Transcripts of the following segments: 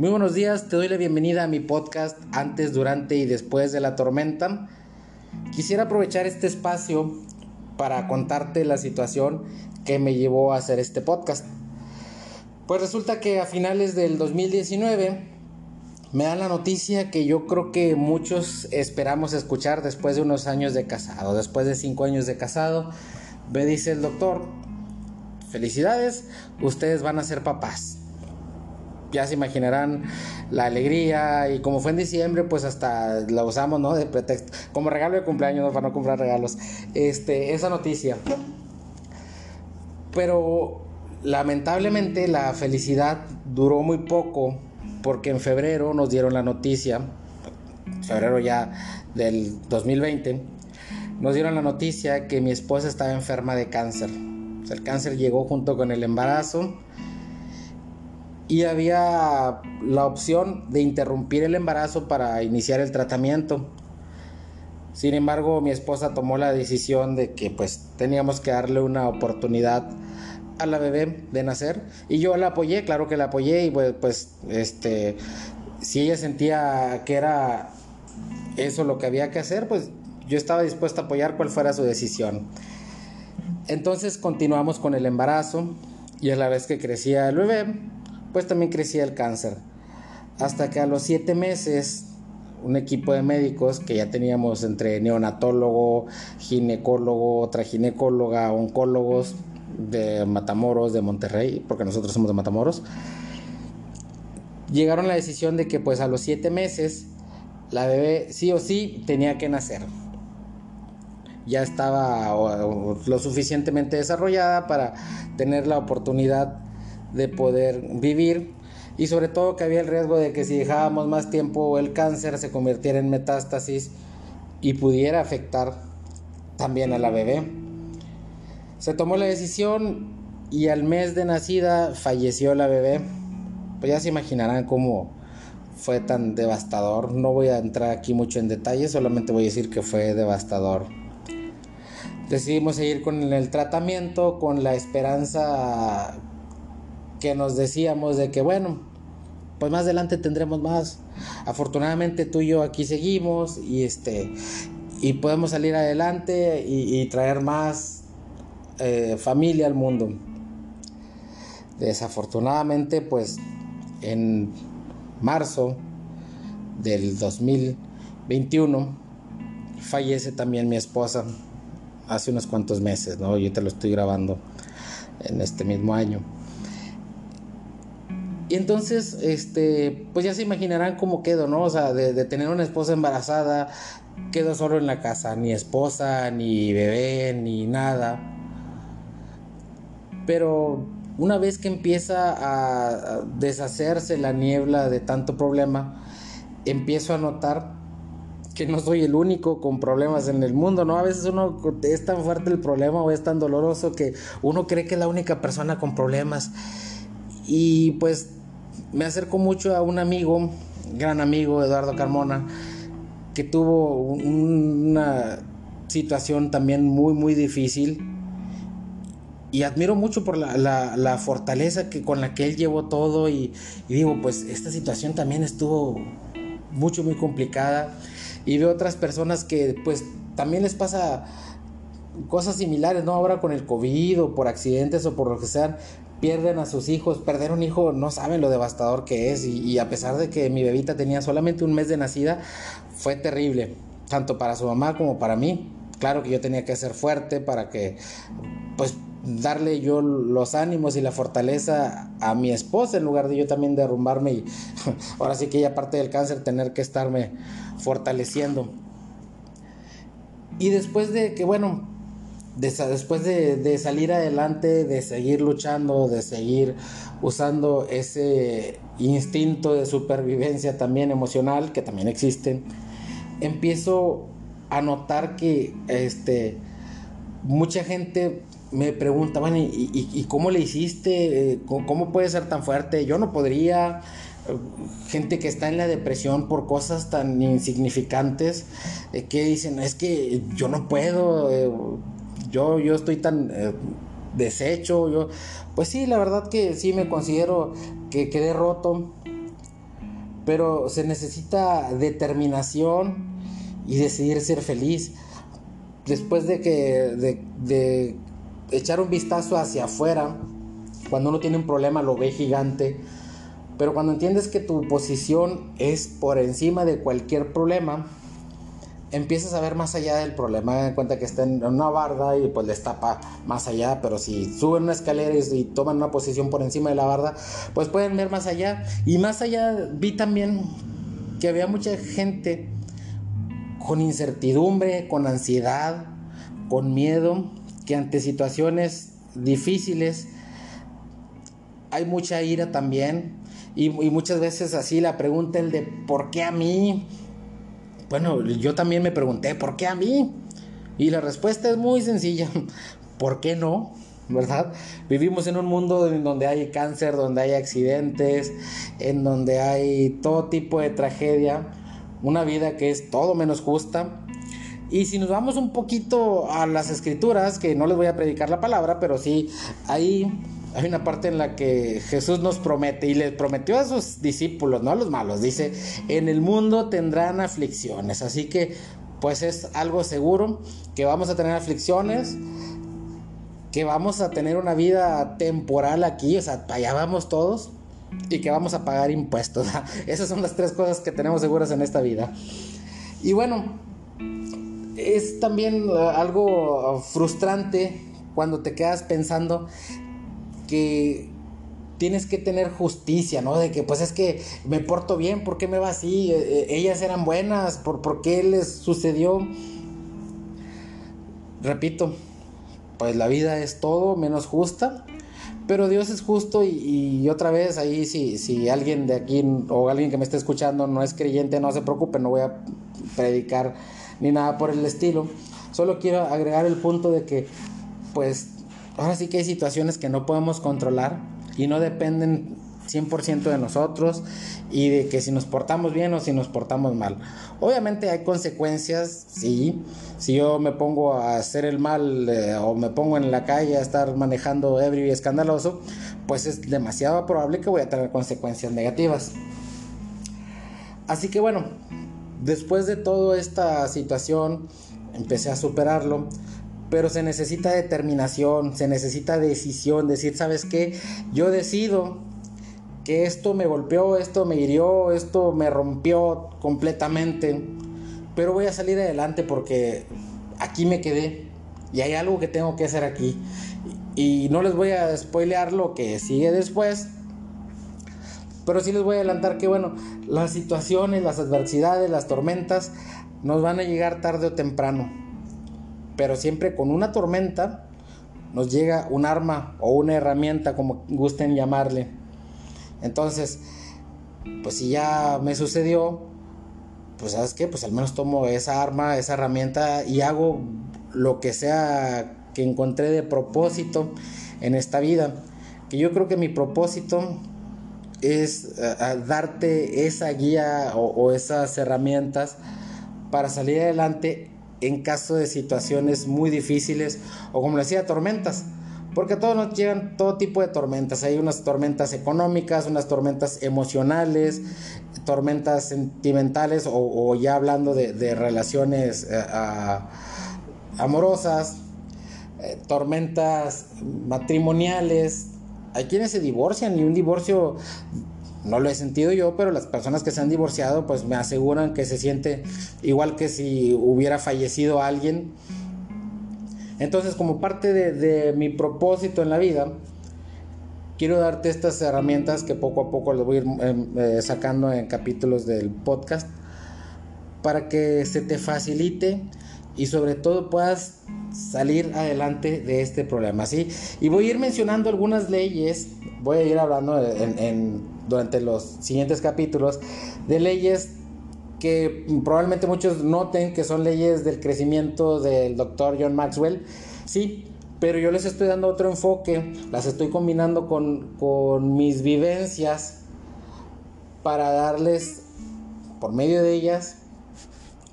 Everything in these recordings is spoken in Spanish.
Muy buenos días, te doy la bienvenida a mi podcast antes, durante y después de la tormenta. Quisiera aprovechar este espacio para contarte la situación que me llevó a hacer este podcast. Pues resulta que a finales del 2019 me dan la noticia que yo creo que muchos esperamos escuchar después de unos años de casado, después de cinco años de casado. Me dice el doctor, felicidades, ustedes van a ser papás ya se imaginarán la alegría y como fue en diciembre pues hasta la usamos no de pretexto como regalo de cumpleaños para no comprar regalos. Este esa noticia. Pero lamentablemente la felicidad duró muy poco porque en febrero nos dieron la noticia febrero ya del 2020 nos dieron la noticia que mi esposa estaba enferma de cáncer. El cáncer llegó junto con el embarazo y había la opción de interrumpir el embarazo para iniciar el tratamiento. Sin embargo, mi esposa tomó la decisión de que pues teníamos que darle una oportunidad a la bebé de nacer y yo la apoyé, claro que la apoyé y pues, pues este si ella sentía que era eso lo que había que hacer, pues yo estaba dispuesto a apoyar cual fuera su decisión. Entonces continuamos con el embarazo y a la vez que crecía el bebé, pues también crecía el cáncer. Hasta que a los siete meses, un equipo de médicos que ya teníamos entre neonatólogo, ginecólogo, otra ginecóloga, oncólogos de Matamoros, de Monterrey, porque nosotros somos de Matamoros, llegaron a la decisión de que pues a los siete meses la bebé sí o sí tenía que nacer. Ya estaba lo suficientemente desarrollada para tener la oportunidad de poder vivir y sobre todo que había el riesgo de que si dejábamos más tiempo el cáncer se convirtiera en metástasis y pudiera afectar también a la bebé. Se tomó la decisión y al mes de nacida falleció la bebé. Pues ya se imaginarán cómo fue tan devastador. No voy a entrar aquí mucho en detalle, solamente voy a decir que fue devastador. Decidimos seguir con el tratamiento con la esperanza que nos decíamos de que bueno, pues más adelante tendremos más. Afortunadamente tú y yo aquí seguimos y este y podemos salir adelante y, traer más eh, familia al mundo. Desafortunadamente, pues en marzo del 2021 fallece también mi esposa hace unos cuantos meses, ¿no? Yo te lo estoy grabando en este mismo año. Y entonces, este, pues ya se imaginarán cómo quedo, ¿no? O sea, de, tener una esposa embarazada, quedo solo en la casa, ni esposa, ni bebé, ni nada. Pero una vez que empieza a deshacerse la niebla de tanto problema, empiezo a notar que no soy el único con problemas en el mundo, ¿no? A veces uno es tan fuerte el problema o es tan doloroso que uno cree que es la única persona con problemas. Y pues me acerco mucho a un amigo, gran amigo, Eduardo Carmona, que tuvo una situación también muy, muy difícil. Y admiro mucho por la, fortaleza que, con la que él llevó todo. Y, y, digo, pues esta situación también estuvo mucho, muy complicada. Y veo otras personas que pues también les pasa cosas similares, ¿no? Ahora con el COVID o por accidentes o por lo que sean, pierden a sus hijos. Perder un hijo no saben lo devastador que es. Y, a pesar de que mi bebita tenía solamente un mes de nacida, fue terrible, tanto para su mamá como para mí. Claro que yo tenía que ser fuerte para que, pues, darle yo los ánimos y la fortaleza a mi esposa en lugar de yo también derrumbarme y ahora sí que ella parte del cáncer tener que estarme fortaleciendo. Y después de que, bueno, después de, salir adelante, de seguir luchando, de seguir usando ese instinto de supervivencia también emocional, que también existe, empiezo a notar que este, mucha gente me pregunta, bueno, ¿y, cómo le hiciste? ¿Cómo puede ser tan fuerte? Yo no podría. Gente que está en la depresión por cosas tan insignificantes, que dicen, es que yo no puedo, eh, yo, yo estoy tan eh, deshecho, yo, pues sí, la verdad que sí me considero que quedé roto, pero se necesita determinación y decidir ser feliz. Después de que de, echar un vistazo hacia afuera, cuando uno tiene un problema lo ve gigante, pero cuando entiendes que tu posición es por encima de cualquier problema, empiezas a ver más allá del problema. En cuenta que está en una barda y pues les tapa más allá, pero si suben una escalera y, toman una posición por encima de la barda, pues pueden ver más allá. Y más allá vi también que había mucha gente con incertidumbre, con ansiedad, con miedo, que ante situaciones difíciles hay mucha ira también. Y, y muchas veces así la pregunta el de ¿por qué a mí? Bueno, yo también me pregunté, ¿por qué a mí? Y la respuesta es muy sencilla, ¿por qué no? ¿Verdad? Vivimos en un mundo en donde hay cáncer, donde hay accidentes, en donde hay todo tipo de tragedia, una vida que es todo menos justa. Y si nos vamos un poquito a las escrituras, que no les voy a predicar la palabra, pero sí, hay hay una parte en la que Jesús nos promete y le prometió a sus discípulos, no a los malos, dice, en el mundo tendrán aflicciones, así que pues es algo seguro que vamos a tener aflicciones, que vamos a tener una vida temporal aquí, o sea, allá vamos todos y que vamos a pagar impuestos. Esas son las tres cosas que tenemos seguras en esta vida. Y bueno, es también uh, algo frustrante cuando te quedas pensando que tienes que tener justicia, ¿no? De que pues es que me porto bien, ¿por qué me va así? Eh, eh, ellas eran buenas, ¿por, ¿por qué les sucedió? Repito, pues la vida es todo menos justa, pero Dios es justo y, otra vez ahí si, si alguien de aquí o alguien que me esté escuchando no es creyente, no se preocupe, no voy a predicar ni nada por el estilo. Solo quiero agregar el punto de que pues ahora sí que hay situaciones que no podemos controlar y no dependen 100% de nosotros y de que si nos portamos bien o si nos portamos mal. Obviamente hay consecuencias, sí. Si yo me pongo a hacer el mal eh, o me pongo en la calle a estar manejando ebrio y escandaloso, pues es demasiado probable que voy a tener consecuencias negativas. Así que bueno, después de toda esta situación, empecé a superarlo pero se necesita determinación, se necesita decisión, decir, ¿sabes qué? Yo decido que esto me golpeó, esto me hirió, esto me rompió completamente, pero voy a salir adelante porque aquí me quedé y hay algo que tengo que hacer aquí. Y no les voy a spoilear lo que sigue después, pero sí les voy a adelantar que, bueno, las situaciones, las adversidades, las tormentas nos van a llegar tarde o temprano pero siempre con una tormenta nos llega un arma o una herramienta, como gusten llamarle. Entonces, pues si ya me sucedió, pues sabes qué, pues al menos tomo esa arma, esa herramienta y hago lo que sea que encontré de propósito en esta vida. Que yo creo que mi propósito es eh, darte esa guía o, o esas herramientas para salir adelante en caso de situaciones muy difíciles o como decía, tormentas. Porque todos nos llegan todo tipo de tormentas. Hay unas tormentas económicas, unas tormentas emocionales, tormentas sentimentales o, ya hablando de, relaciones eh, amorosas, eh, tormentas matrimoniales. Hay quienes se divorcian y un divorcio no lo he sentido yo, pero las personas que se han divorciado pues me aseguran que se siente igual que si hubiera fallecido alguien. Entonces como parte de, mi propósito en la vida, quiero darte estas herramientas que poco a poco les voy a ir em, eh, sacando en capítulos del podcast para que se te facilite y sobre todo puedas salir adelante de este problema. Y voy a ir mencionando algunas leyes, voy a ir hablando en durante los siguientes capítulos de leyes que probablemente muchos noten que son leyes del crecimiento del doctor John Maxwell. Sí, pero yo les estoy dando otro enfoque, las estoy combinando con, con mis vivencias para darles, por medio de ellas,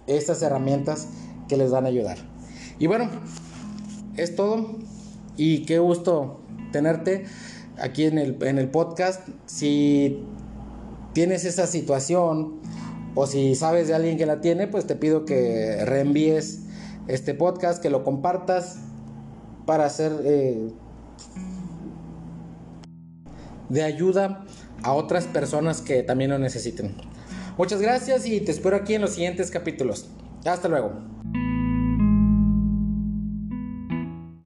estas herramientas que les van a ayudar. Y bueno, es todo y qué gusto tenerte aquí en el, en el podcast. Si tienes esa situación o si sabes de alguien que la tiene, pues te pido que reenvíes este podcast, que lo compartas para hacer eh, de ayuda a otras personas que también lo necesiten. Muchas gracias y te espero aquí en los siguientes capítulos. Hasta luego.